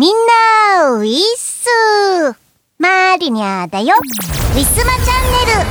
みんな、ウィッスマリニャだよ。ウィスマチャンネル。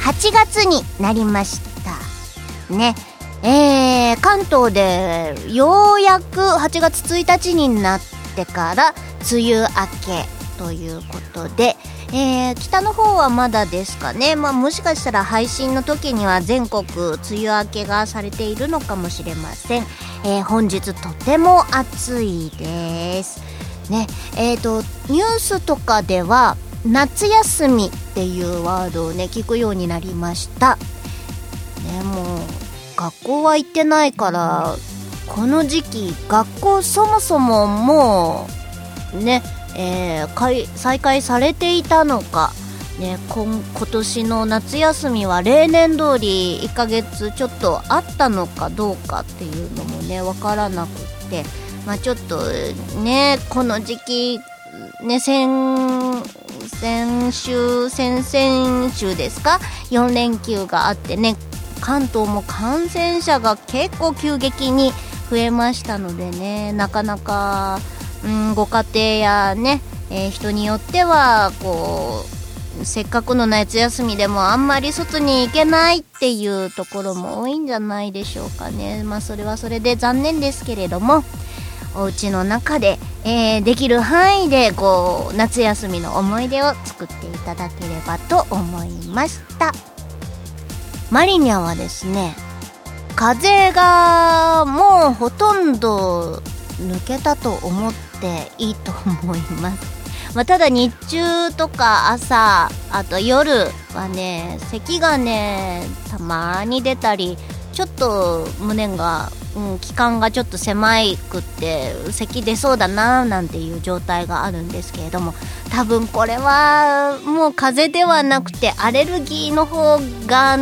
8月になりました。ね。えー、関東でようやく8月1日になってから梅雨明けということで、えー、北の方はまだですかね、まあ、もしかしたら配信の時には全国梅雨明けがされているのかもしれません、えー、本日とても暑いです。ね。えーとニュースとかでは夏休みっていうワードをね聞くようになりました。ねもう学校は行ってないからこの時期学校そもそももうね、えー、再開されていたのか。ね、今今年の夏休みは例年通り1ヶ月ちょっとあったのかどうかっていうのもね分からなくって、まあ、ちょっとねこの時期ね先先週先々週ですか？4連休があってね関東も感染者が結構急激に増えましたのでねなかなか、うん、ご家庭やね、えー、人によってはこうせっかくの夏休みでもあんまり外に行けないっていうところも多いんじゃないでしょうかね。まあそれはそれで残念ですけれどもお家の中で、えー、できる範囲でこう夏休みの思い出を作っていただければと思いました。マリニャはですね風がもうほとんど抜けたと思っていいと思います。まあ、ただ日中とか朝あと夜はね咳がねたまに出たりちょっと胸がうん、気管がちょっと狭いくって咳出そうだななんていう状態があるんですけれども多分これはもう風邪ではなくてアレルギーの方が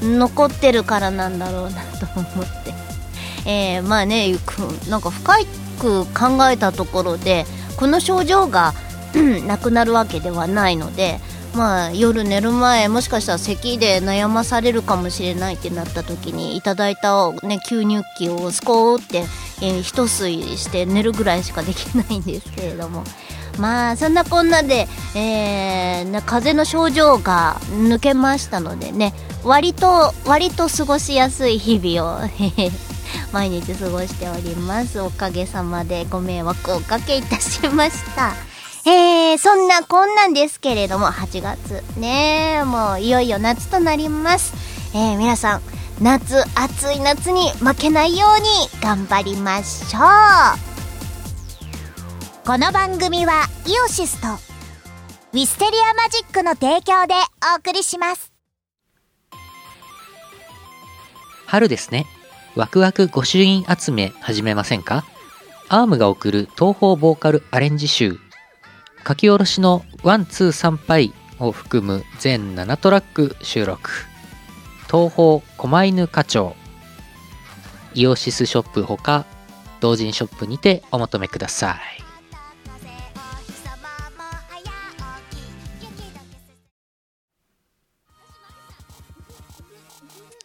残ってるからなんだろうなと思って、えー、まあねなんか深く考えたところでこの症状が なくなるわけではないのでまあ、夜寝る前もしかしたら咳で悩まされるかもしれないってなった時にいただいた、ね、吸入器をスコーって、えー、一吸いして寝るぐらいしかできないんですけれども。まあそんなこんなで、えー、風邪の症状が抜けましたのでね割と割と過ごしやすい日々を毎日過ごしておりますおかげさまでご迷惑をおかけいたしましたえー、そんなこんなんですけれども、8月ね、もういよいよ夏となります。えー、皆さん、夏、暑い夏に負けないように頑張りましょう。この番組はイオシスとウィステリアマジックの提供でお送りします。春ですね。ワクワク御朱印集め始めませんか？アームが送る東方ボーカルアレンジ集書き下ろしのワン、ツー、参拝を含む全7トラック収録。東方狛犬課長。イオシスショップほか、同人ショップにてお求めください。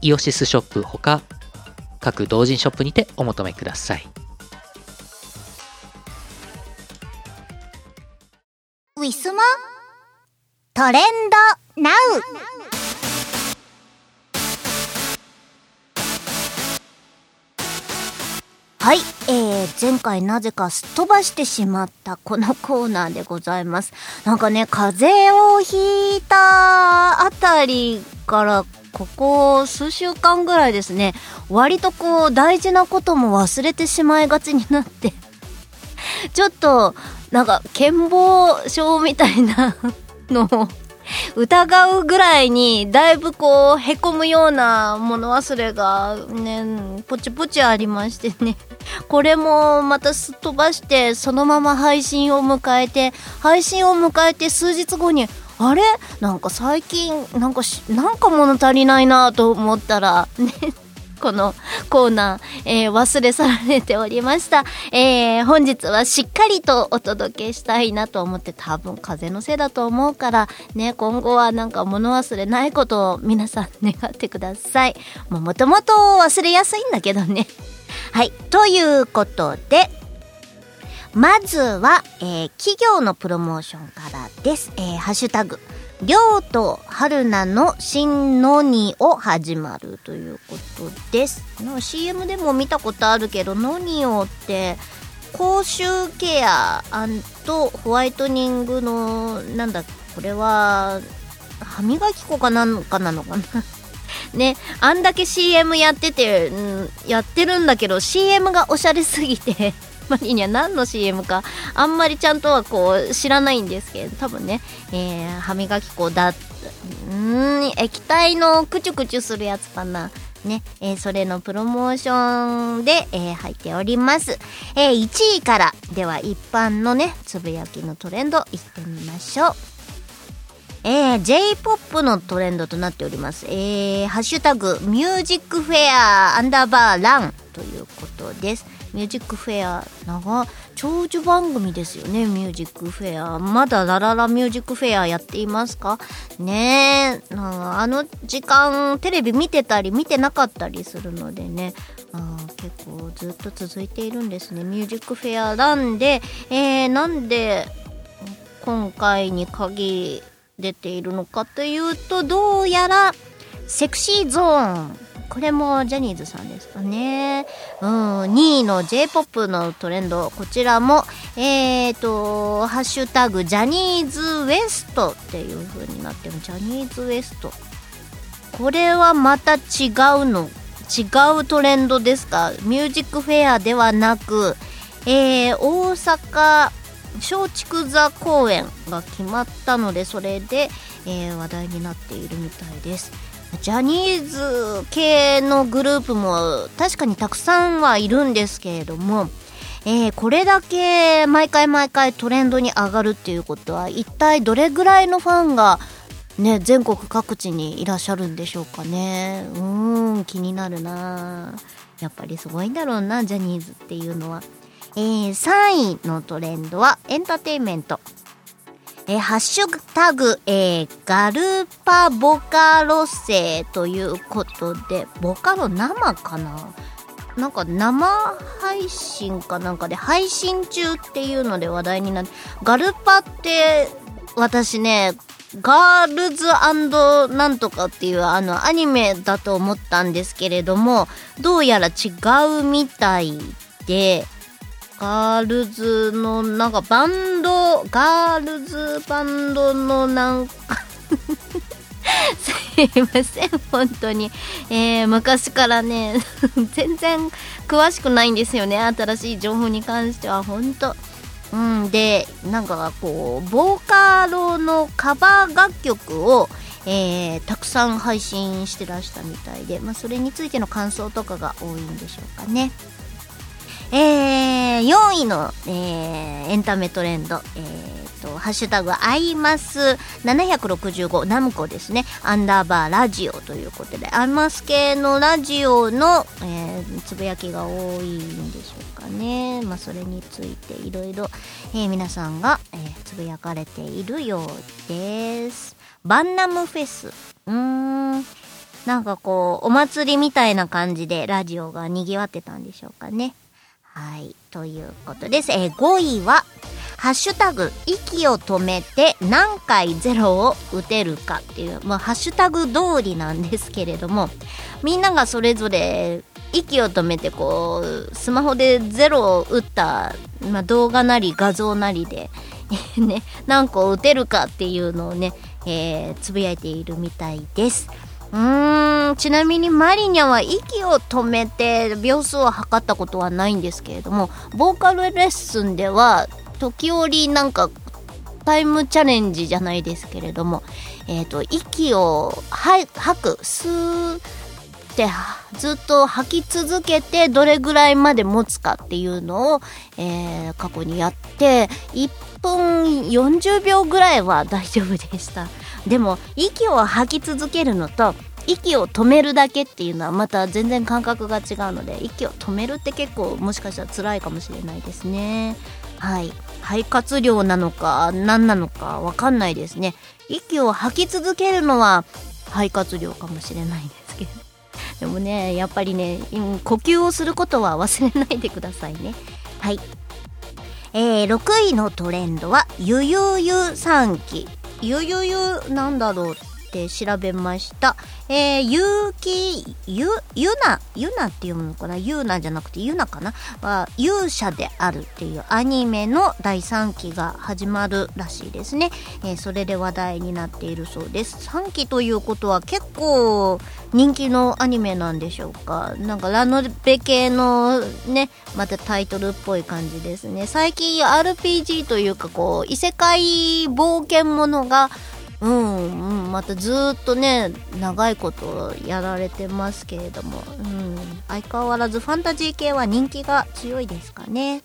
イオシスショップほか各同人ショップにてお求めくださいウィスマトレンドナウはい、えー、前回なぜかすっ飛ばしてしまったこのコーナーでございます。なんかね、風邪をひいたあたりからここ数週間ぐらいですね、割とこう大事なことも忘れてしまいがちになって ちょっとなんか健忘症みたいなのを疑うぐらいにだいぶこうへこむような物忘れがねポチポチありましてね。これもまたすっ飛ばしてそのまま配信を迎えて配信を迎えて数日後にあれ？なんか最近なんかなんか物足りないなと思ったら ねこのコーナー、えー、忘れ去られておりました。えー、本日はしっかりとお届けしたいなと思って多分風のせいだと思うから、ね、今後はなんか物忘れないことを皆さん願ってください。もともと忘れやすいんだけどね。はい。ということで、まずは、えー、企業のプロモーションからです。えー、ハッシュタグ、りょうと春菜の新のにを始まるということです。CM でも見たことあるけど、のにをって口臭ケアとホワイトニングの、なんだ、これは、歯磨き粉かなんかなのかな？ね、あんだけ CM やってて、うん、やってるんだけど、CM がおしゃれすぎてマリには何の CM かあんまりちゃんとはこう知らないんですけど多分ね、えー、歯磨き粉だうん液体のクチュクチュするやつかなね、えー、それのプロモーションで、えー、入っております。えー、1位からでは一般のね、つぶやきのトレンドいってみましょう。えー、J-POP のトレンドとなっております。えー、ハッシュタグ、ミュージックフェアアンダーバーランということです。ミュージックフェア長長寿番組ですよね。ミュージックフェア。まだラララミュージックフェアやっていますか？ねえ。あの時間テレビ見てたり見てなかったりするのでね。あ結構ずっと続いているんですね。ミュージックフェアなんで、えー、なんで今回に限り出ているのかというとどうやらセクシーゾーンこれもジャニーズさんですかね。うん、2位の J-POP のトレンド、こちらも、えーと、ハッシュタグ、ジャニーズ WEST っていう風になってる。ジャニーズ WEST。これはまた違うの。違うトレンドですか？ミュージックフェアではなく、えー、大阪松竹座公演が決まったので、それで、えー、話題になっているみたいです。ジャニーズ系のグループも確かにたくさんはいるんですけれども、えー、これだけ毎回毎回トレンドに上がるっていうことは一体どれぐらいのファンがね、全国各地にいらっしゃるんでしょうかね。うーん、気になるなやっぱりすごいんだろうな、ジャニーズっていうのは。えー、3位のトレンドはエンターテインメント。えー、ハッシュタグ、えー、ガルパボカロセということで、ボカロ生かな？なんか生配信かなんかで配信中っていうので話題になって、ガルパって私ね、ガールズなんとかっていうあのアニメだと思ったんですけれども、どうやら違うみたいで、ガールズのなんかバンドガールズバンドのなんか すいません本当に、えー、昔からね 全然詳しくないんですよね新しい情報に関しては本当うんでなんかこうボーカロのカバー楽曲をえー、たくさん配信してらしたみたいで、まあ、それについての感想とかが多いんでしょうかね。えー、4位の、えー、エンタメトレンド、えーと、ハッシュタグアイマス765ナムコですね、アンダーバーラジオということで、アイマス系のラジオの、えー、つぶやきが多いんでしょうかね。まあ、それについていろいろ、皆さんが、えー、つぶやかれているようです。バンナムフェス。うーん。なんかこう、お祭りみたいな感じでラジオが賑わってたんでしょうかね。はい。ということです。えー、5位は、ハッシュタグ息を止めて何回ゼロを打てるかっていう、まあ、ハッシュタグ通りなんですけれどもみんながそれぞれ息を止めてこうスマホでゼロを打った、まあ、動画なり画像なりで ね、何個打てるかっていうのをね、えー、つぶやいているみたいです。うーん。ちなみにマリニャは息を止めて秒数を測ったことはないんですけれどもボーカルレッスンでは時折なんかタイムチャレンジじゃないですけれども、えーと、息を吐く吸ってずっと吐き続けてどれぐらいまで持つかっていうのを、えー、過去にやって1分40秒ぐらいは大丈夫でした。でも息を吐き続けるのと息を止めるだけっていうのはまた全然感覚が違うので息を止めるって結構もしかしたら辛いかもしれないですね。はい。肺活量なのか何なのかわかんないですね。息を吐き続けるのは肺活量かもしれないですけど。でもねやっぱりね、呼吸をすることは 忘れないでくださいね。はい。えー、6位のトレンドはゆゆゆ3期。ゆゆゆなんだろうて調べました。えー、ゆうき、ゆ、ゆな、ゆなって読むのかな？ゆうなじゃなくてゆなかな？は、勇者であるっていうアニメの第3期が始まるらしいですね。えー、それで話題になっているそうです。3期ということは結構人気のアニメなんでしょうか？なんかラノベ系のね、またタイトルっぽい感じですね。最近 RPG というかこう、異世界冒険ものがうん、うん、またずっとね長いことやられてますけれども、うん、相変わらずファンタジー系は人気が強いですかね。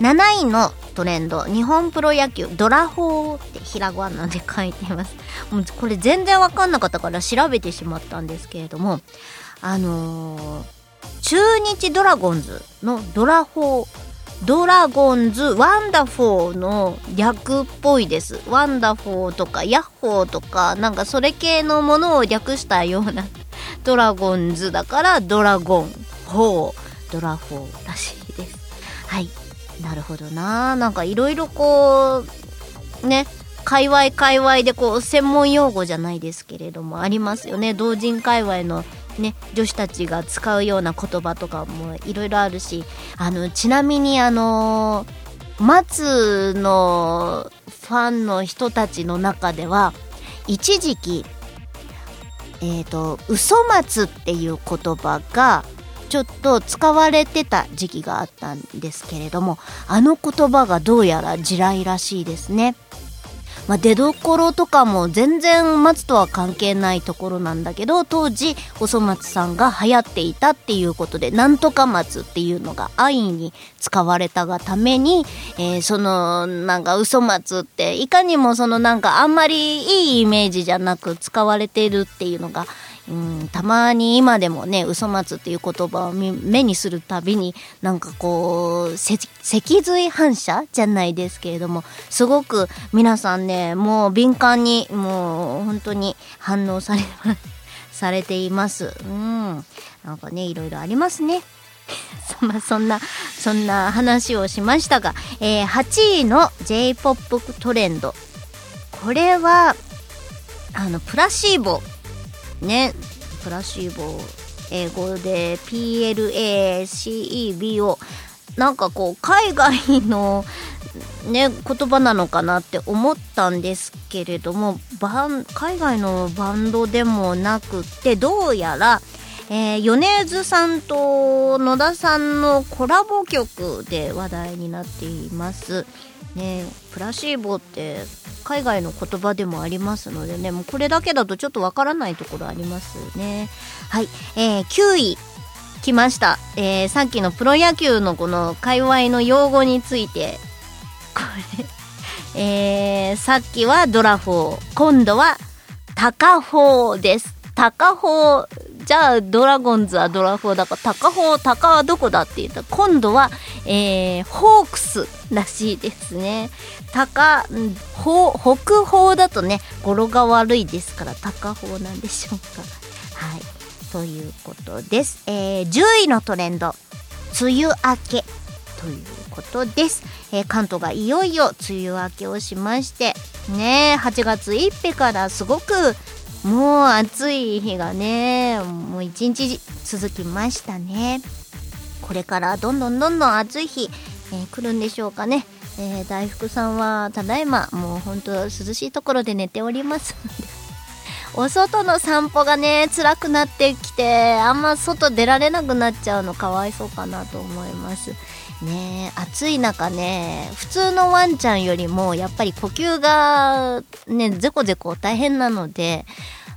7位のトレンド日本プロ野球ドラホーってひらがなで書いてます。もうこれ全然わかんなかったから調べてしまったんですけれどもあのー、中日ドラゴンズのドラホードラゴンズワンダフォーの略っぽいです。ワンダフォーとかヤッホーとかなんかそれ系のものを略したようなドラゴンズだからドラゴン、ホー、ドラフォーらしいです。はい。なるほどななんかいろいろこう、ね、界隈界隈でこう専門用語じゃないですけれどもありますよね。同人界隈のね、女子たちが使うような言葉とかもいろいろあるし、あの、ちなみにあの松のファンの人たちの中では、一時期、えっ、ー、と、嘘松っていう言葉が、ちょっと使われてた時期があったんですけれども、あの言葉がどうやら地雷らしいですね。まあ、出どころとかも全然松とは関係ないところなんだけど当時細松さんが流行っていたっていうことでなんとか松っていうのが安易に使われたがために、えー、そのなんか嘘松っていかにもそのなんかあんまりいいイメージじゃなく使われているっていうのがうん、たまに今でもね、嘘松っていう言葉を目にするたびに、なんかこう、脊髄反射じゃないですけれども、すごく皆さんね、もう敏感に、もう本当に反応され、されています。うん。なんかね、いろいろありますね。そんな、そんな話をしましたが、えー、8位の J-POP トレンド。これは、あの、プラシーボねプラシーボ英語で PLACEBO なんかこう海外のね言葉なのかなって思ったんですけれどもバン海外のバンドでもなくってどうやら、えー、米津さんと野田さんのコラボ曲で話題になっています。ねプラシーボって海外の言葉でもありますのでねもうこれだけだとちょっとわからないところありますね。はい、えー、9位来ました、えー、さっきのプロ野球のこの界隈の用語について。これえー、さっきはドラフォー今度はタカフォーです。タカフォーじゃあドラゴンズはドラフォーだからタカフォータカはどこだって言った。ら今度は、えー、ホークスらしいですね。高北方だとね語呂が悪いですから高方なんでしょうか。はい。ということです、えー、10位のトレンド。梅雨明け。ということです、えー関東がいよいよ梅雨明けをしましてね8月1日からすごくもう暑い日がねもう一日続きましたね。これからどんどんどんどん暑い日、えー来るんでしょうかね、えー大福さんはただいまもう本当涼しいところで寝ております。お外の散歩がね辛くなってきてあんま外出られなくなっちゃうのかわいそうかなと思います。ねえ暑い中ね普通のワンちゃんよりもやっぱり呼吸がねゼコゼコ大変なので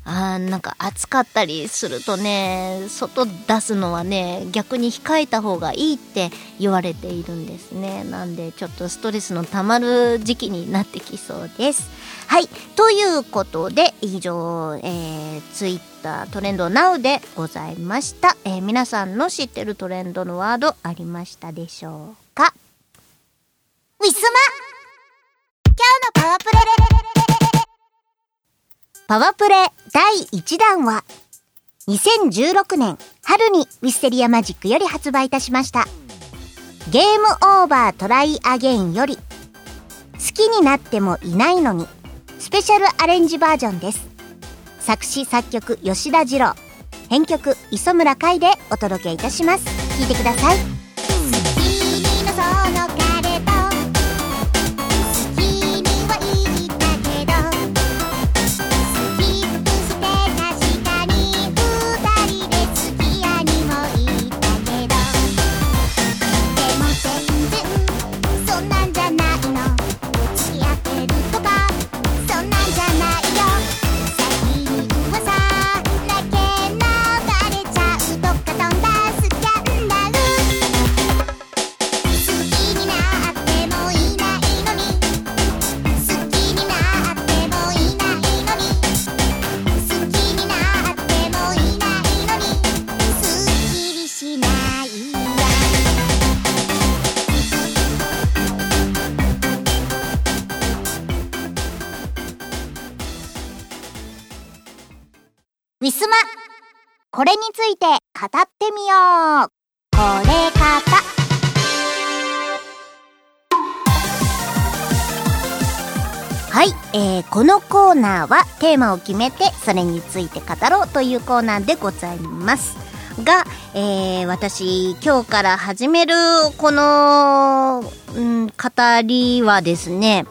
あなんか暑かったりするとね外出すのはね逆に控えた方がいいって言われているんですね。なんでちょっとストレスのたまる時期になってきそうです。はい。ということで以上、えー、ツイッタートレンド NOW でございました、えー皆さんの知ってるトレンドのワードありましたでしょうか？ウィスマ今日のパワープレパワープレ第1弾は2016年春にウィステリアマジックより発売いたしました。ゲームオーバートライアゲインより好きになってもいないのにスペシャルアレンジバージョンです。作詞作曲吉田二郎。編曲磯村海でお届けいたします。聴いてください。このコーナーはテーマを決めてそれについて語ろうというコーナーでございます。が、えー私今日から始めるこの、うん、語りはですね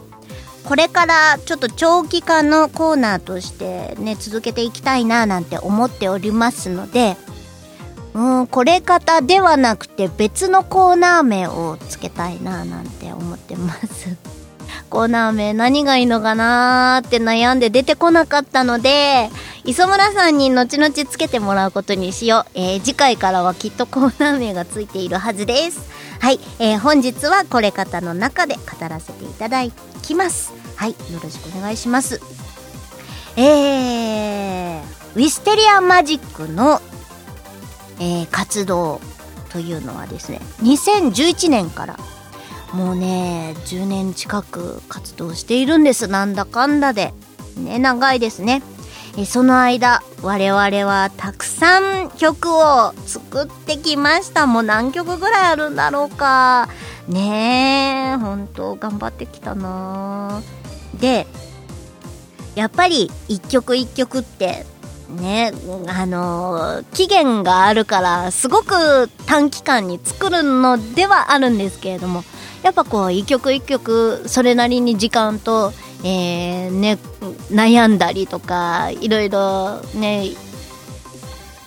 これからちょっと長期間のコーナーとしてね続けていきたいななんて思っておりますのでうんこれ方ではなくて別のコーナー名をつけたいななんて思ってます。コーナー名何がいいのかなーって悩んで出てこなかったので磯村さんに後々つけてもらうことにしよう、えー次回からはきっとコーナー名がついているはずです。はい、えー本日はこれ方の中で語らせていただきます。はい。よろしくお願いします。えー、ウィステリアマジックの、えー活動というのはですね2011年からもうね10年近く活動しているんです。なんだかんだで。ね長いですね。えその間我々はたくさん曲を作ってきました。もう何曲ぐらいあるんだろうか。ねえ本当頑張ってきたな。でやっぱり一曲一曲ってねあの期限があるからすごく短期間に作るのではあるんですけれどもやっぱこう一曲一曲それなりに時間と、えーね、悩んだりとかいろいろね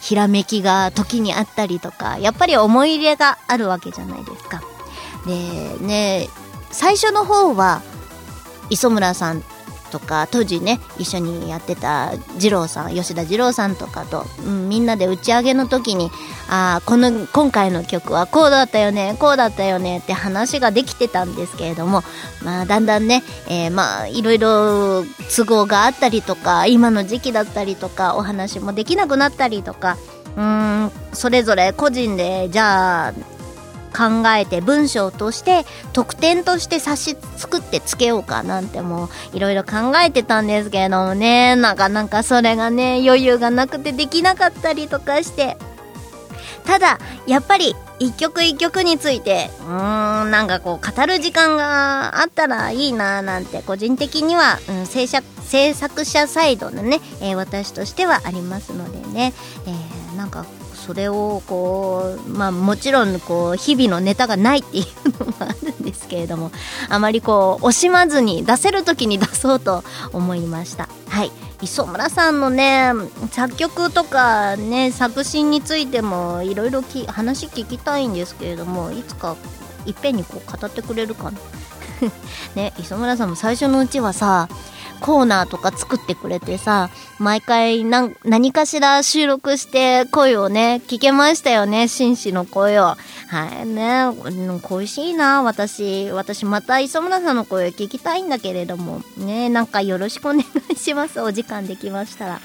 ひらめきが時にあったりとかやっぱり思い入れがあるわけじゃないですか。でね最初の方は磯村さんとか当時ね一緒にやってた二郎さん吉田二郎さんとかと、うん、みんなで打ち上げの時にあーこの今回の曲はこうだったよねこうだったよねって話ができてたんですけれども、まあ、だんだんね、えーまあいろいろ都合があったりとか今の時期だったりとかお話もできなくなったりとかうんそれぞれ個人でじゃあ考えて文章として特典として冊子作ってつけようかなんてもういろいろ考えてたんですけれどもね。なかなかそれがね余裕がなくてできなかったりとかして。ただやっぱり一曲一曲についてうーんなんかこう語る時間があったらいいななんて個人的には、うん、制作制作者サイドのね、えー、私としてはありますのでね、えー、なんかそれをこうまあもちろんこう日々のネタがないっていうのもあるんですけれどもあまりこう惜しまずに出せる時に出そうと思いました。はい。磯村さんのね作曲とかね作詞についてもいろいろ話聞きたいんですけれどもいつかいっぺんにこう語ってくれるかな。ね磯村さんも最初のうちはさコーナーとか作ってくれてさ、毎回何かしら収録して声をね、聞けましたよね、紳士の声を。はいね、恋しいな、私。私また磯村さんの声を聞きたいんだけれども、ね、なんかよろしくお願いします。お時間できましたら。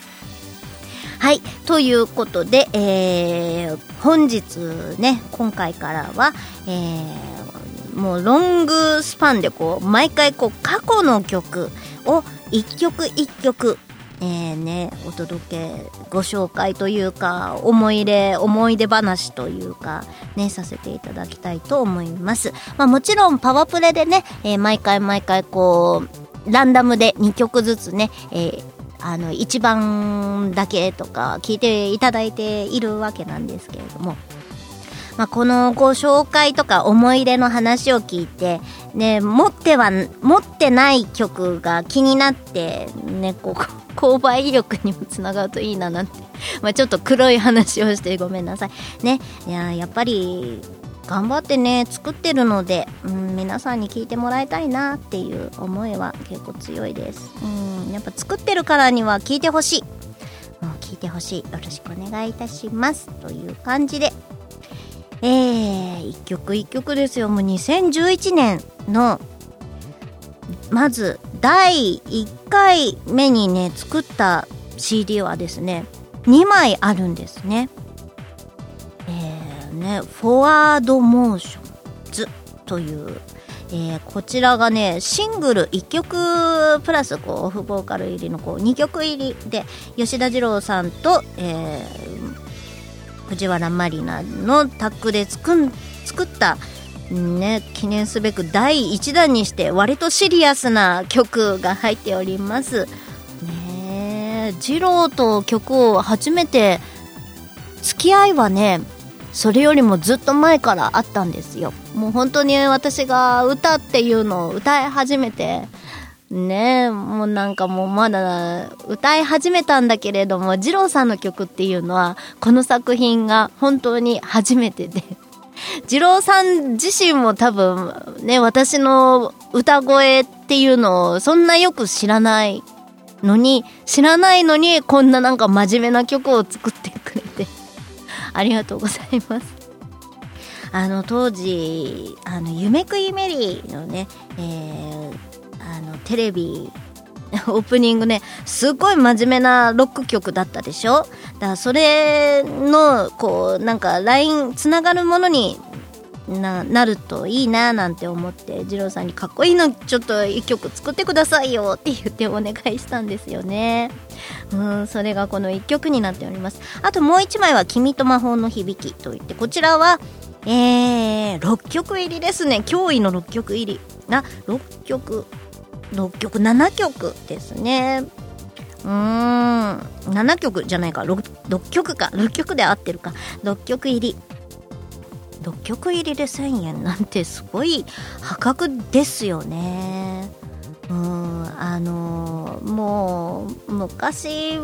はい。ということで、えー、本日ね、今回からは、えー、もうロングスパンでこう、毎回こう、過去の曲を一曲一曲えーね、お届けご紹介というか思い出思い出話というかねさせていただきたいと思います、まあ、もちろんパワプレでね、えー、毎回毎回こうランダムで2曲ずつね、えー、あの1番だけとか聞いていただいているわけなんですけれどもまあ、このご紹介とか思い出の話を聞いて、ね、持っては、持ってない曲が気になって、ね、こう、購買意欲にもつながるといいななんて、まあ、ちょっと黒い話をしてごめんなさい。ね、いや、やっぱり、頑張ってね作ってるので、うん、皆さんに聞いてもらいたいなっていう思いは結構強いです、うん、やっぱ作ってるからには聞いてほしい。もう聞いてほしい。よろしくお願いいたします。という感じで。えー、一曲一曲ですよ。もう2011年のまず第1回目にね作った CD はですね2枚あるんですね。えーね、フォワードモーションズという、えー、こちらがねシングル1曲プラスこうオフボーカル入りのこう2曲入りで吉田二郎さんと、えー、藤原まりなのタッグで作ん作ったね、記念すべく第1弾にして割とシリアスな曲が入っております。ね二郎と曲を初めて付き合いはねそれよりもずっと前からあったんですよ。もう本当に私が歌っていうのを歌い始めてねえもうなんかもうまだ歌い始めたんだけれども二郎さんの曲っていうのはこの作品が本当に初めてで。二郎さん自身も多分ね私の歌声っていうのをそんなよく知らないのに知らないのにこんななんか真面目な曲を作ってくれて。ありがとうございます。あの当時あの夢食いメリーのね、えーあのテレビ オープニングねすごい真面目なロック曲だったでしょ？だからそれのこうなんか LINE つながるものにななるといいななんて思って二郎さんにかっこいいのちょっと一曲作ってくださいよって言ってお願いしたんですよね。うんそれがこの一曲になっております。あともう一枚は「君と魔法の響き」といってこちらはえー、6曲入りですね。驚異の6曲入りな6曲。6曲7曲ですね。うーん。7曲じゃないか。6, 6曲か。6曲で合ってるか。6曲入り。6曲入りで1000円。なんてすごい破格ですよね。うん。あのー、もう昔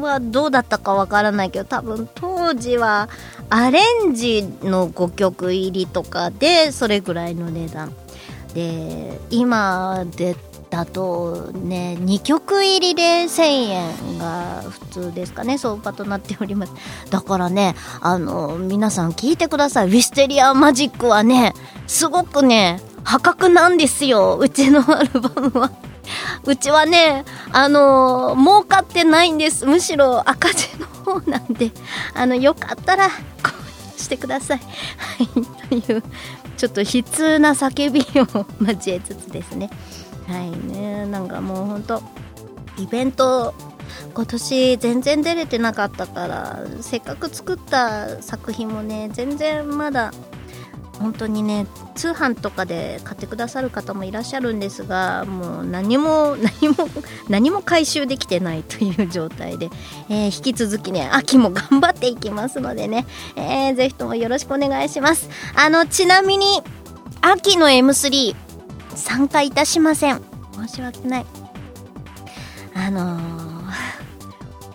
はどうだったかわからないけど多分当時はアレンジの5曲入りとかでそれぐらいの値段。で今でだとね2曲入りで1000円が普通ですかね相場となっております。だからねあの皆さん聞いてください。ウィステリアマジックはねすごくね破格なんですよ。うちのアルバムは。うちはねあの儲かってないんです。むしろ赤字の方なんであのよかったら購入してください。はいというちょっと悲痛な叫びを交えつつですね。はいね。なんかもうほんとイベント今年全然出れてなかったからせっかく作った作品もね全然まだ本当にね通販とかで買ってくださる方もいらっしゃるんですがもう何も 何も何も回収できてない という状態で、えー、引き続きね秋も頑張っていきますのでね、えー、ぜひともよろしくお願いします。あのちなみに秋の M3 参加いたしません。申し訳ない。あのー、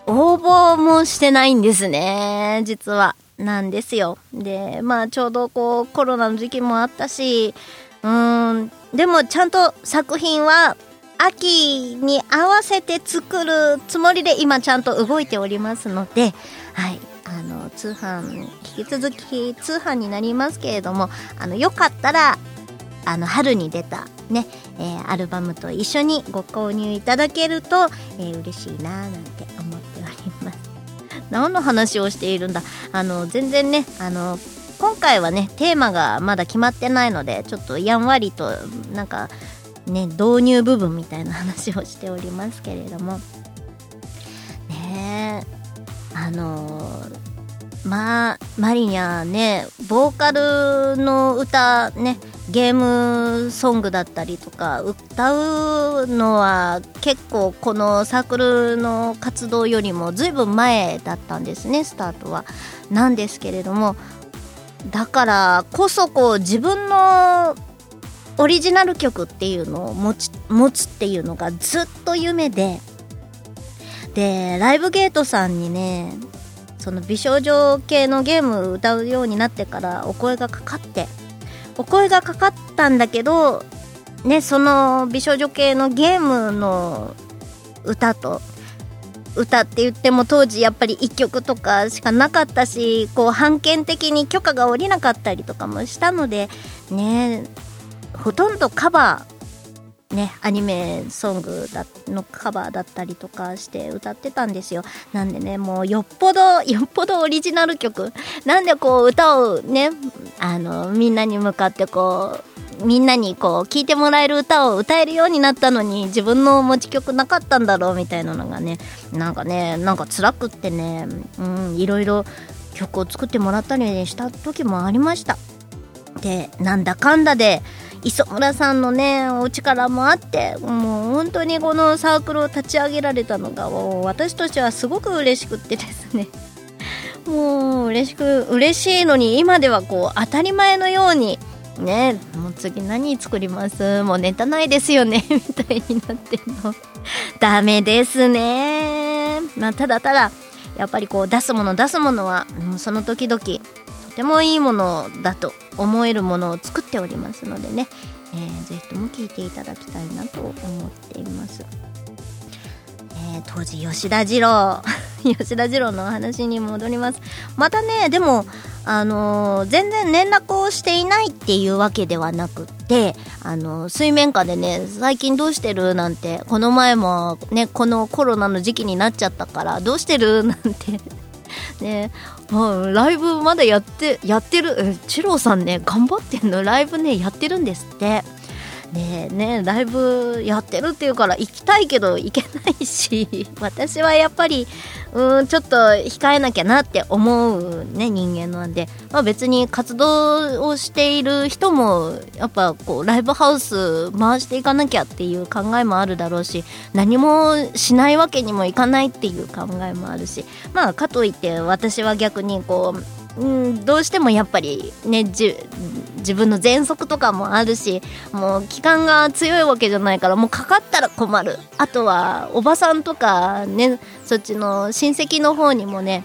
応募もしてないんですね実は。なんですよ。でまあちょうどこうコロナの時期もあったしうんでもちゃんと作品は秋に合わせて作るつもりで今ちゃんと動いておりますのではいあの通販引き続き通販になりますけれどもあのよかったらあの春に出たね、えー、アルバムと一緒にご購入いただけると、えー、嬉しいななんて思っております。何の話をしているんだ。あの全然ねあの今回はねテーマがまだ決まってないのでちょっとやんわりとなんかね導入部分みたいな話をしておりますけれども。ねあのまあマリニャねボーカルの歌ねゲームソングだったりとか歌うのは結構このサークルの活動よりもずいぶん前だったんですねスタートは。なんですけれどもだからこそこう自分のオリジナル曲っていうのを持ち持つっていうのがずっと夢ででライブゲートさんにねその美少女系のゲーム歌うようになってからお声がかかって。お声がかかったんだけどねその美少女系のゲームの歌と歌って言っても当時やっぱり1曲とかしかなかったしこう判権的に許可が下りなかったりとかもしたのでねほとんどカバーね、アニメソングだのカバーだったりとかして歌ってたんですよ。なんでね、もうよっぽど、よっぽどオリジナル曲。なんでこう歌をね、あの、みんなに向かってこう、みんなにこう聴いてもらえる歌を歌えるようになったのに自分の持ち曲なかったんだろうみたいなのがねなんかねなんか辛くってねうんいろいろ曲を作ってもらったりした時もありましたでなんだかんだで磯村さんのねお力もあってもう本当にこのサークルを立ち上げられたのが私としてはすごく嬉しくってですね。もう嬉しく嬉しいのに今ではこう当たり前のようにねもう次何作ります？もうネタないですよね みたいになってんのダメですね。まあただただやっぱりこう出すもの出すものはもうその時々てもいいものだと思えるものを作っておりますのでね、えー、ぜひとも聞いていただきたいなと思っています。えー、当時吉田二郎。吉田二郎のお話に戻ります。またねでもあのー、全然連絡をしていないっていうわけではなくってあのー、水面下でね最近どうしてるなんてこの前もねこのコロナの時期になっちゃったからどうしてるなんて ねうん、ライブまだやってやってるチローさんね頑張ってんのライブねやってるんですって。ねねライブやってるっていうから行きたいけど行けないし 私はやっぱりうんちょっと控えなきゃなって思うね人間なんで、まあ、別に活動をしている人もやっぱこうライブハウス回していかなきゃっていう考えもあるだろうし何もしないわけにもいかないっていう考えもあるしまあかといって私は逆にこううん、どうしてもやっぱりね自分の喘息とかもあるしもう気管が強いわけじゃないからもうかかったら困る。あとはおばさんとかねそっちの親戚の方にもね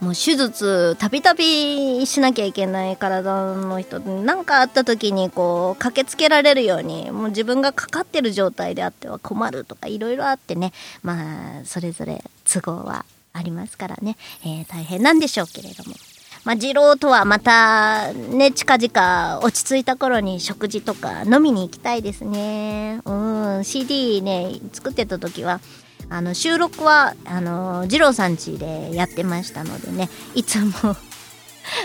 もう手術たびたびしなきゃいけない体の人何かあった時にこう駆けつけられるようにもう自分がかかってる状態であっては困るとかいろいろあってね。まあそれぞれ都合はありますからね、えー、大変なんでしょうけれども。まあ、次郎とはまたね、近々落ち着いた頃に食事とか飲みに行きたいですね。うん、CD ね、作ってた時は、あの、収録は、あの、二郎さん家でやってましたのでね、いつも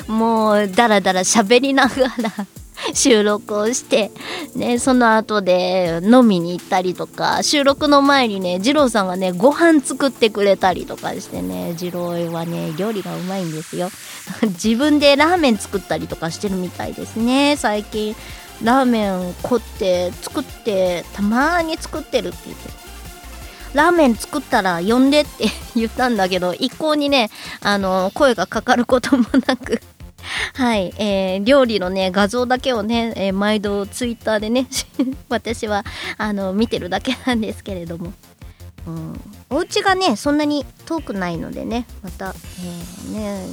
もう、だらだら喋りながら 収録をしてねその後で飲みに行ったりとか収録の前にね二郎さんがねご飯作ってくれたりとかしてね二郎はね料理がうまいんですよ。自分でラーメン作ったりとかしてるみたいですね。最近ラーメン凝って作ってたまーに作ってるって言って。ラーメン作ったら呼んでって 言ったんだけど一向にねあの声がかかることもなく はい、えー、料理のね画像だけをね、えー、毎度ツイッターでね 私はあの見てるだけなんですけれども、うん、お家がねそんなに遠くないのでねまた、えー、ね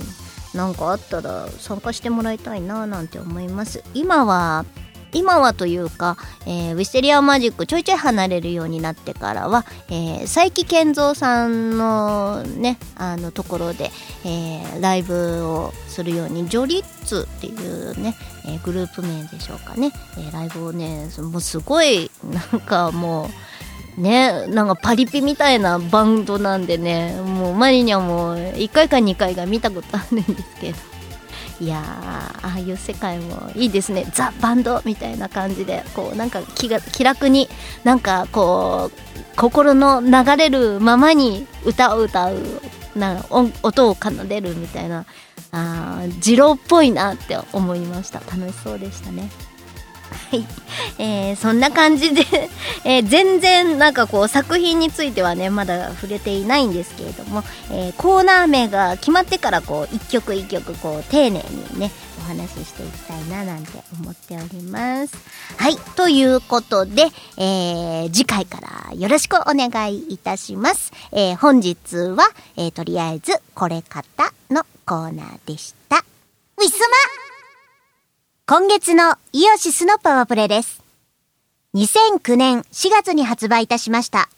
なんかあったら参加してもらいたいななんて思います。今は今はというか、えー、ウィステリアマジックちょいちょい離れるようになってからは、えー、佐伯健三さんのねあのところで、えー、ライブをするようにジョリッツっていうね、えー、グループ名でしょうかね、えー、ライブをねもうすごいなんかもうねなんかパリピみたいなバンドなんでねもうマリニャも1回か2回が見たことあるんですけど。いやああいう世界もいいですねザ・バンドみたいな感じでこうなんか気が気楽になんかこう心の流れるままに歌を歌うな音を奏でるみたいなあ二郎っぽいなって思いました楽しそうでしたね。はい、えー、そんな感じで えー、全然なんかこう作品についてはねまだ触れていないんですけれども、えー、コーナー名が決まってからこう一曲一曲こう丁寧にねお話ししていきたいななんて思っております。はいということで、え、次回からよろしくお願いいたします。え、本日は、え、とりあえずこれ方のコーナーでした。ウィスマ今月のイオシスのパワープレです。2009年4月に発売いたしました、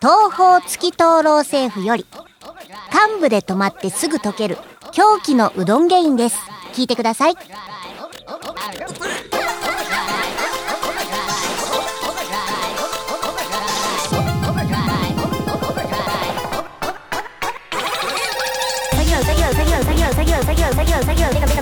東方月灯籠政府より、幹部で止まってすぐ溶ける狂気のうどんゲインです。聞いてください。休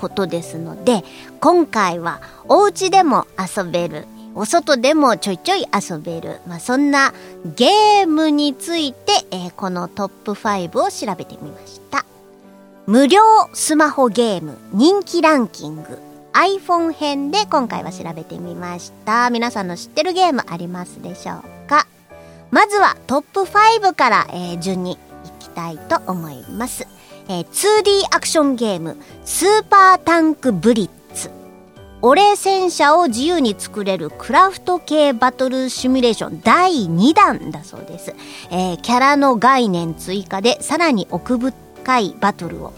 ことですので今回はお家でも遊べるお外でもちょいちょい遊べる、まあ、そんなゲームについて、えー、このトップ5を調べてみました。無料スマホゲーム人気ランキング iPhone 編で今回は調べてみました。皆さんの知ってるゲームありますでしょうか？まずはトップ5から、えー、順にいきたいと思います。えー、2D アクションゲーム、スーパータンクブリッツ。オレ戦車を自由に作れるクラフト系バトルシミュレーション第2弾だそうです。えー、キャラの概念追加でさらに奥深いバトルを。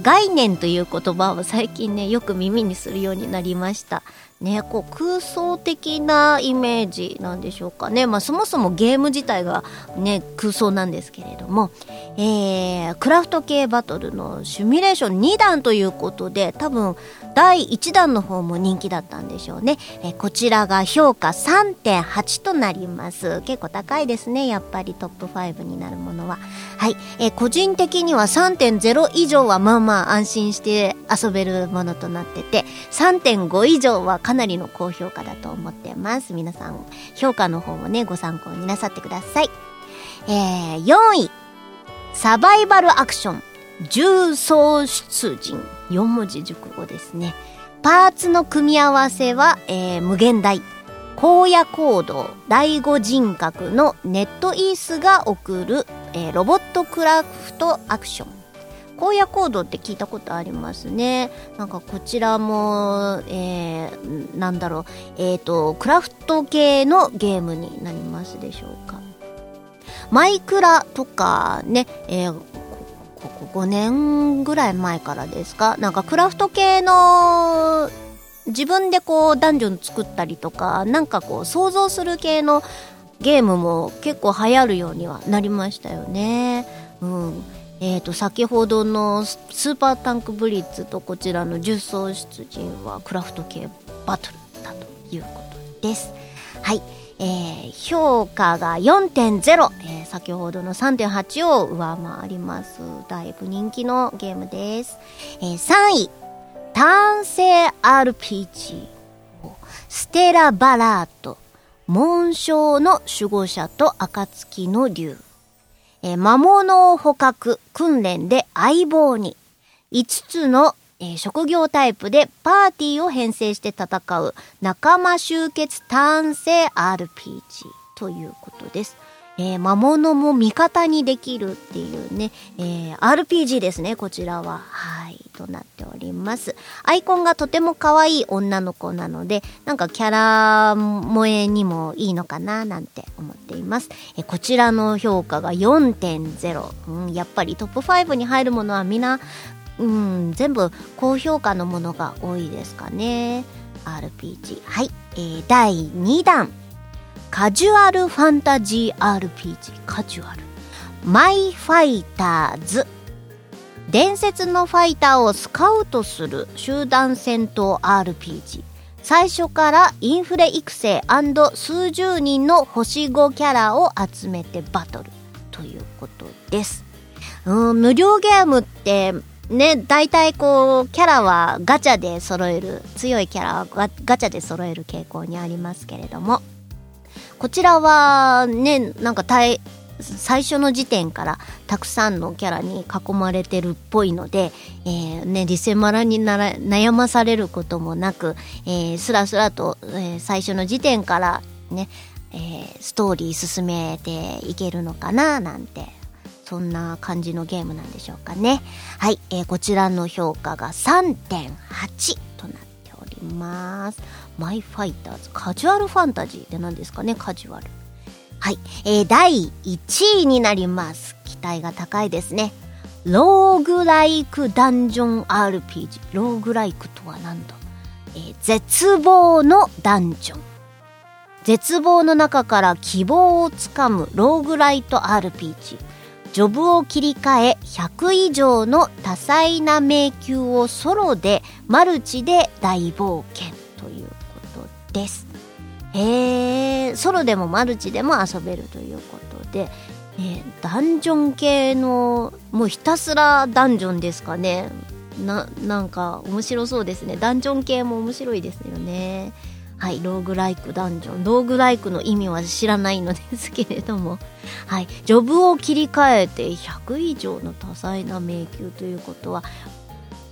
概念という言葉を最近ね、よく耳にするようになりました。ね、こう空想的なイメージなんでしょうかね。まあそもそもゲーム自体がね、空想なんですけれども、えー、クラフト系バトルのシミュレーション2段ということで、多分第1弾の方も人気だったんでしょうね。え、こちらが評価3.8となります。結構高いですね、やっぱりトップ5になるものは。はい、え、個人的には3.0以上はまあまあ安心して遊べるものとなってて、3.5以上はかなりの高評価だと思ってます。皆さん、評価の方もね、ご参考になさってください。えー、4位。サバイバルアクション。重装出陣。4文字熟語ですね。パーツの組み合わせは、えー、無限大。荒野行動第五人格のネットイースが送る、えー、ロボットクラフトアクション荒野行動って聞いたことありますね。なんかこちらも、えー、なんだろう、えっ、ー、と、クラフト系のゲームになりますでしょうか。マイクラとかね、えー、ここ5年ぐらい前からですか？なんかクラフト系の自分でこうダンジョン作ったりとかなんかこう想像する系のゲームも結構流行るようにはなりましたよね。うん。えー、と先ほどのスーパータンクブリッツとこちらの重装出陣はクラフト系バトルだということです。はい。えー、評価が4.0、えー、先ほどの3.8を上回ります。だいぶ人気のゲームです。えー、3位、単性 RPG、ステラバラート、紋章の守護者と暁の竜。えー、魔物を捕獲、訓練で相棒に、5つの、えー、職業タイプでパーティーを編成して戦う仲間集結単性 RPG ということです。えー、魔物も味方にできるっていうね、えー、RPG ですね、こちらは。はい、となっております。アイコンがとても可愛い女の子なので、なんかキャラ萌えにもいいのかな、なんて思っています。えー、こちらの評価が4.0、うん。やっぱりトップ5に入るものはみんな、うん、全部高評価のものが多いですかね。RPG。はい、えー、第2弾。カジュアルファンタジー RPG カジュアルマイファイターズ伝説のファイターをスカウトする集団戦闘 RPG 最初からインフレ育成数十人の星5キャラを集めてバトルということです。うん、無料ゲームってね、大体こう、キャラはガチャで揃える、強いキャラはガチャで揃える傾向にありますけれども、こちらはね、なんか最初の時点からたくさんのキャラに囲まれてるっぽいので、えー、ね、リセマラになら悩まされることもなく、えー、スラスラと、えー、最初の時点からね、えー、ストーリー進めていけるのかななんて。そんな感じのゲームなんでしょうかね。はい、えー、こちらの評価が3.8となっております。マイファイターズカジュアルファンタジーって何ですかねカジュアルはい、えー、第1位になります。期待が高いですね。ローグライクダンジョン RPG ローグライクとは何だ、えー、絶望のダンジョン。絶望の中から希望をつかむローグライト RPG ジョブを切り替え100以上の多彩な迷宮をソロでマルチで大冒険ということです。へえ、ソロでもマルチでも遊べるということで、えー、ダンジョン系の、もうひたすらダンジョンですかね。な、なんか面白そうですね。ダンジョン系も面白いですよね。はい、ローグライクダンジョン。ローグライクの意味は知らないのですけれども、はい、ジョブを切り替えて100以上の多彩な迷宮ということは、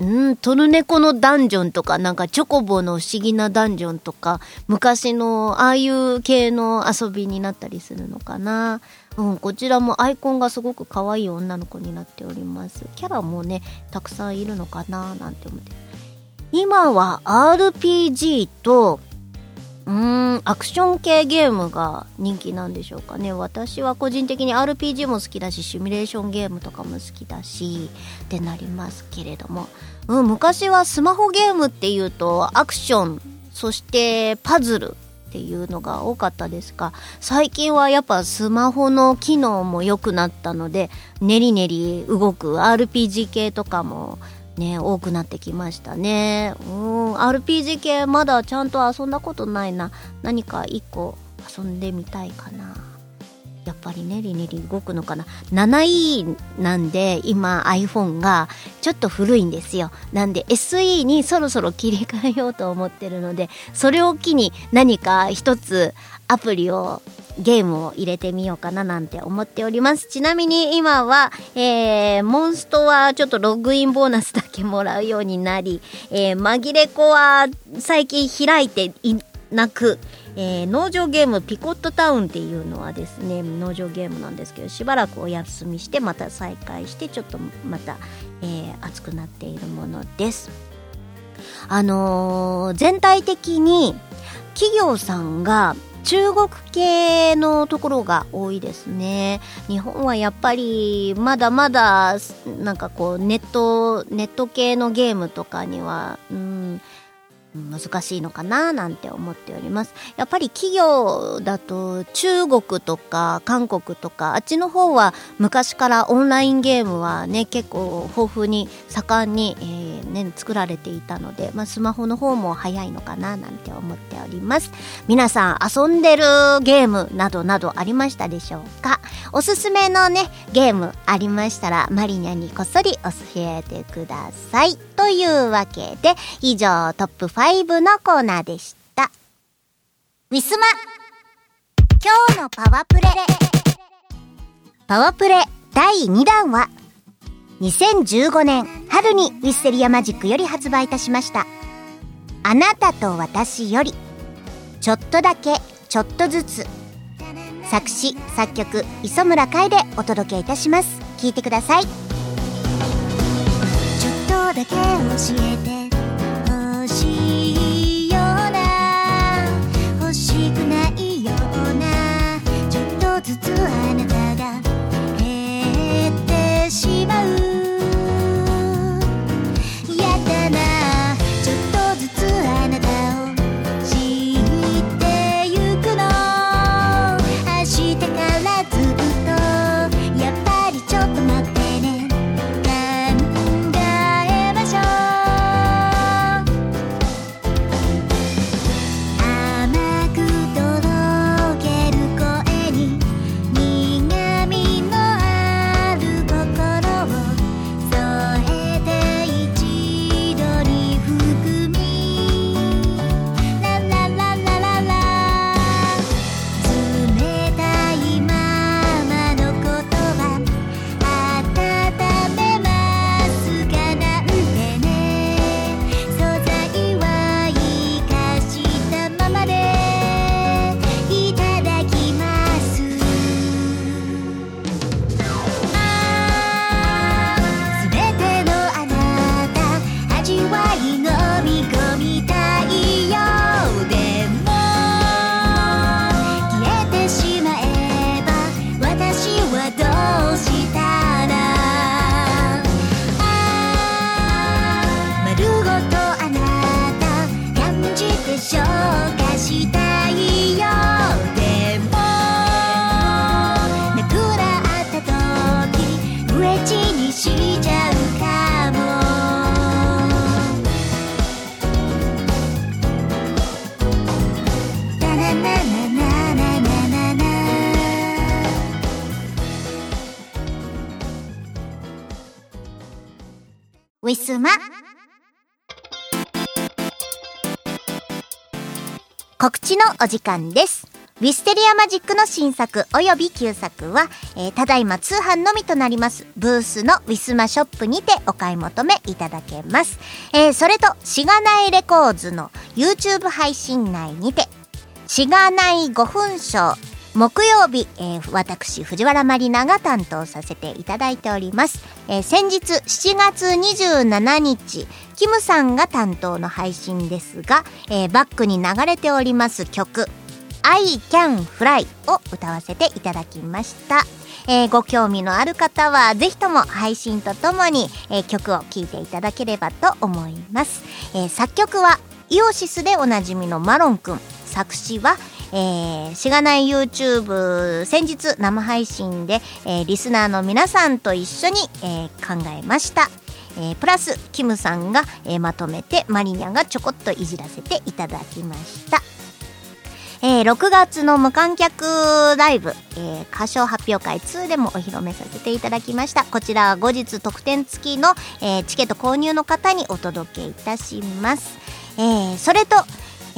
うん、トルネコのダンジョンとか、なんかチョコボの不思議なダンジョンとか、昔のああいう系の遊びになったりするのかな。うん、こちらもアイコンがすごく可愛い女の子になっております。キャラもね、たくさんいるのかななんて思って。今は RPG と、うん、アクション系ゲームが人気なんでしょうかね。私は個人的に RPG も好きだし、シミュレーションゲームとかも好きだし、ってなりますけれども。うん、昔はスマホゲームっていうと、アクション、そしてパズルっていうのが多かったですが最近はやっぱスマホの機能も良くなったのでねりねり動く RPG 系とかもね多くなってきましたね。うん RPG 系まだちゃんと遊んだことないな。何か一個遊んでみたいかな。やっぱりねりねり動くのかな。7E なんで今 iPhone がちょっと古いんですよ。なんで SE にそろそろ切り替えようと思ってるのでそれを機に何か一つアプリをゲームを入れてみようかななんて思っております。ちなみに今は、えー、モンストはちょっとログインボーナスだけもらうようになり、えー、紛れ子は最近開いていなくえー、農場ゲームピコットタウンっていうのはですね農場ゲームなんですけどしばらくお休みしてまた再開してちょっとまた、えー、熱くなっているものです。あのー、全体的に企業さんが中国系のところが多いですね。日本はやっぱりまだまだなんかこうネットネット系のゲームとかにはうん難しいのかななんて思っております。やっぱり企業だと中国とか韓国とかあっちの方は昔からオンラインゲームはね結構豊富に盛んに、えー、ね、作られていたので、まあ、スマホの方も早いのかななんて思っております。皆さん遊んでるゲームなどなどありましたでしょうか？おすすめのねゲームありましたらマリニャにこっそり教えてください。というわけで以上トップ5のコーナーでした。ウィスマ今日のパワープレ。パワープレ第2弾は2015年春にウィステリアマジックより発売いたしました。あなたと私よりちょっとだけちょっとずつ作詞作曲磯村海でお届けいたします。聞いてください。だけ教えて。欲しいような欲しくないようなちょっとずつあなたが減ってしまう。お時間です。ウィステリアマジックの新作および旧作は、えーただいま通販のみとなりますブースのウィスマショップにてお買い求めいただけます。えーそれと、しがないレコーズの YouTube 配信内にて、しがない5分ショー木曜日、えー私藤原まりなが担当させていただいております、えー先日7月27日キムさんが担当の配信ですが、えーバックに流れております曲「I Can Fly」を歌わせていただきました。えご興味のある方はぜひとも配信とともに、え曲を聴いていただければと思います、え作曲はイオシスでおなじみのマロンくん作詞はえー、しがない YouTube 先日生配信で、えー、リスナーの皆さんと一緒に、えー、考えました、えー、プラスキムさんが、えー、まとめてマリニャがちょこっといじらせていただきました。えー、6月の無観客ライブ、えー、歌唱発表会2でもお披露目させていただきました。こちらは後日特典付きの、えー、チケット購入の方にお届けいたします、えー、それと、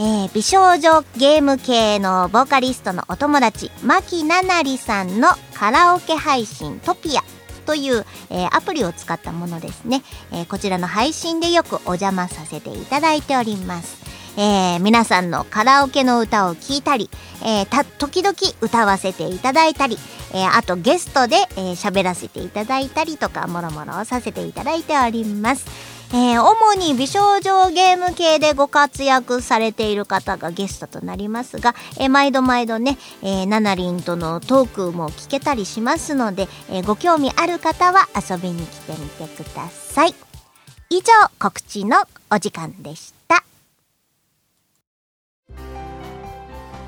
えー、美少女ゲーム系のボーカリストのお友達牧ななりさんのカラオケ配信トピアという、えー、アプリを使ったものですね、えー、こちらの配信でよくお邪魔させていただいておりますえー、皆さんのカラオケの歌を聴いたり、え、た時々歌わせていただいたり、え、あとゲストで喋、えー、らせていただいたりとかもろもろさせていただいております。えー、主に美少女ゲーム系でご活躍されている方がゲストとなりますが、えー、毎度毎度ね、えー、ナナリンとのトークも聞けたりしますので、えー、ご興味ある方は遊びに来てみてください。以上、告知のお時間でした。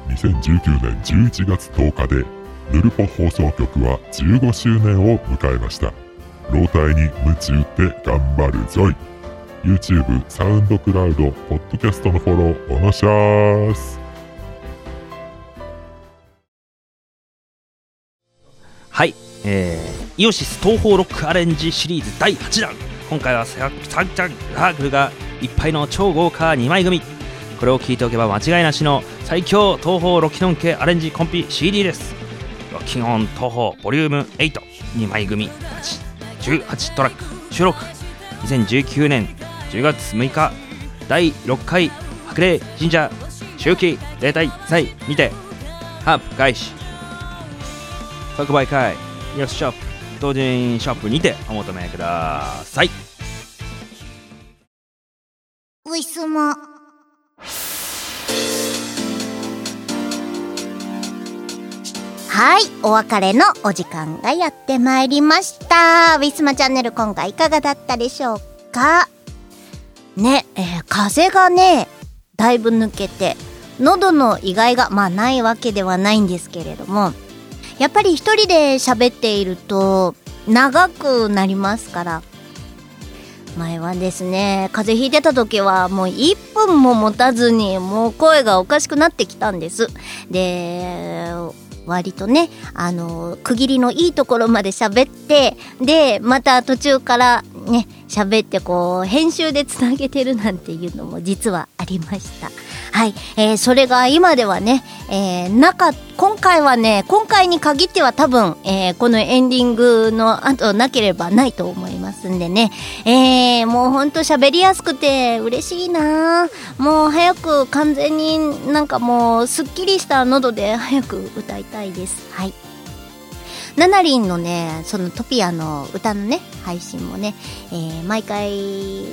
2019年11月10日でヌルポ放送局は15周年を迎えました老体に夢中って頑張るぞい YouTube、サウンドクラウド、ポッドキャストのフォローおのしゃーす。はい、えー、イオシス東方ロックアレンジシリーズ第8弾。今回はサンチャンラークルがいっぱいの超豪華2枚組。これを聞いておけば間違いなしの最強東方ロキノン系アレンジコンピ CD です。ロキノン東方ボリューム82枚組18トラック収録。2019年10月6日第6回白麗神社周期例大祭にてハープ開始即売会ヨスショップ同人ショップにてお求めください。ウイスマはい、お別れのお時間がやってまいりました。ウィスマチャンネル今回いかがだったでしょうか？ね、えー、風がね、だいぶ抜けて、喉の意外が、まあないわけではないんですけれども、やっぱり一人で喋っていると長くなりますから、前はですね、風邪ひいてた時はもう1分も持たずにもう声がおかしくなってきたんです。で、割とねあの区切りのいいところまで喋ってでまた途中からね喋ってこう編集でつなげてるなんていうのも実はありました。はい、えー、それが今ではね、えー、なか今回はね今回に限っては多分、えー、このエンディングの後なければないと思いますんでね、えー、もうほんと喋りやすくて嬉しいな。もう早く完全になんかもうすっきりした喉で早く歌いたいです。はい。ナナリンのねそのトピアの歌のね配信もね、えー、毎回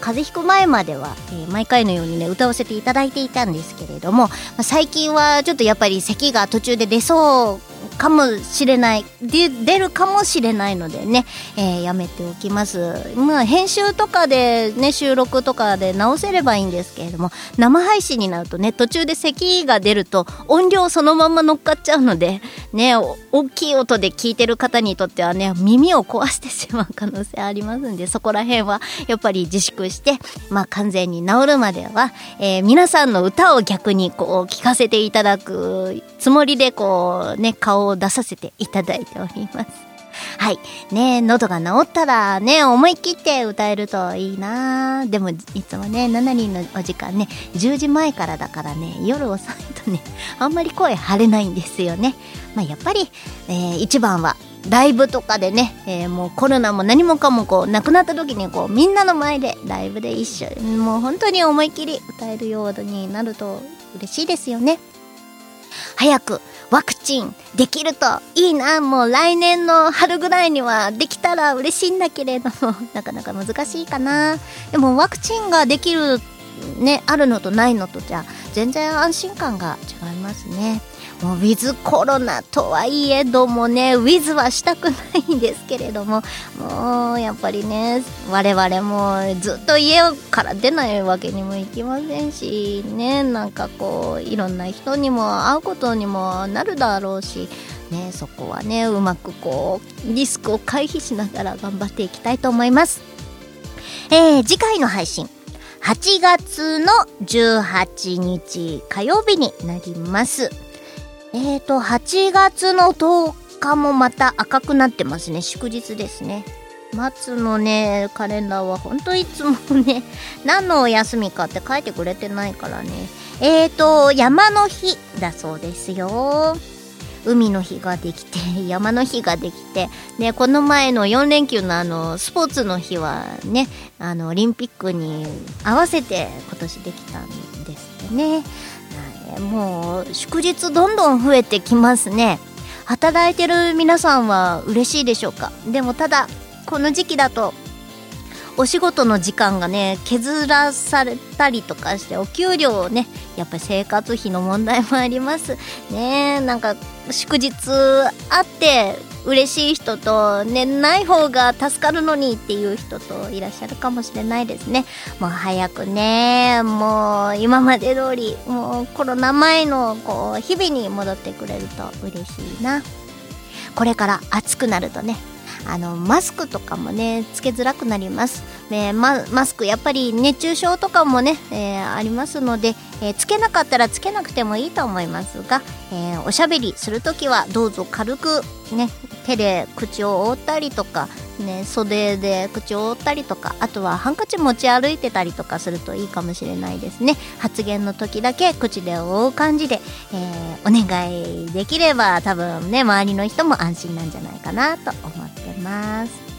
風邪ひく前までは、えー、毎回のようにね歌わせていただいていたんですけれども、まあ、最近はちょっとやっぱり咳が途中で出そうかもしれない。で出るかもしれないのでね、えー、やめておきます。まあ編集とかでね収録とかで直せればいいんですけれども生配信になるとね途中で咳が出ると音量そのまま乗っかっちゃうのでね大きい音で聞いてる方にとってはね耳を壊してしまう可能性ありますんでそこら辺はやっぱり自粛してまあ完全に治るまでは、えー、皆さんの歌を逆にこう聞かせていただくつもりでこうね顔をを出させていただいております。はい。ね喉が治ったらね、思い切って歌えるといいなでも、いつもね、7人のお時間ね、10時前からだからね、夜遅いとね、あんまり声張れないんですよね。まあ、やっぱり、えー、一番は、ライブとかでね、えー、もうコロナも何もかもこう、なくなった時にこう、みんなの前でライブで一緒に、もう本当に思い切り歌えるようになると嬉しいですよね。早くワクチンできるといいな。もう来年の春ぐらいにはできたら嬉しいんだけれども。なかなか難しいかな。でもワクチンができるねあるのとないのとじゃ全然安心感が違いますね。もうウィズコロナとはいえどもねウィズはしたくないんですけれどももうやっぱりね我々もずっと家から出ないわけにもいきませんしねなんかこういろんな人にも会うことにもなるだろうしねそこはねうまくこうリスクを回避しながら頑張っていきたいと思います。えー、次回の配信8月の18日火曜日になります。えーと、8月の10日もまた赤くなってますね。祝日ですね。松のね、カレンダーはほんといつもね、何のお休みかって書いてくれてないからね。えーと、山の日だそうですよ。海の日ができて、山の日ができて、ね、この前の4連休のあの、スポーツの日はね、あの、オリンピックに合わせて今年できたんですね。もう祝日どんどん増えてきますね。働いてる皆さんは嬉しいでしょうか？でもただこの時期だとお仕事の時間がね削らされたりとかしてお給料をねやっぱり生活費の問題もあります。ねなんか祝日あって嬉しい人とねない方が助かるのにっていう人といらっしゃるかもしれないですね。もう早くねもう今まで通りもうコロナ前のこう日々に戻ってくれると嬉しいな。これから暑くなるとねあのマスクとかもねつけづらくなります、ね、ママスクやっぱり熱中症とかもね、えー、ありますので、えー、つけなかったらつけなくてもいいと思いますが、え、おしゃべりするときはどうぞ軽くね手で口を覆ったりとかね、袖で口を覆ったりとかあとはハンカチ持ち歩いてたりとかするといいかもしれないですね。発言の時だけ口で覆う感じで、えー、お願いできれば多分ね周りの人も安心なんじゃないかなと思ってます。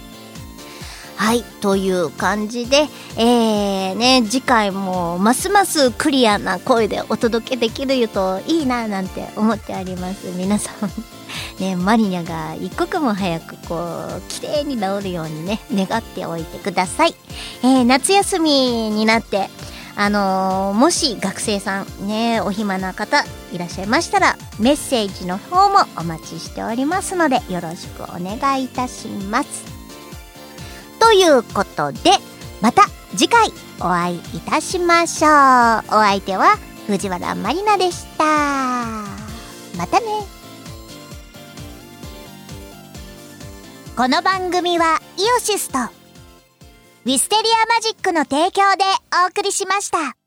はい、という感じで、えー、ね、次回もますますクリアな声でお届けできるといいななんて思っております。皆さん ね、マリニャが一刻も早くこう、綺麗に治るようにね、願っておいてください。えー、夏休みになって、あのー、もし学生さんね、お暇な方いらっしゃいましたら、メッセージの方もお待ちしておりますので、よろしくお願いいたします。ということで、また次回お会いいたしましょう。お相手は藤原まりなでした。またね。この番組はイオシスとウィステリアマジックの提供でお送りしました。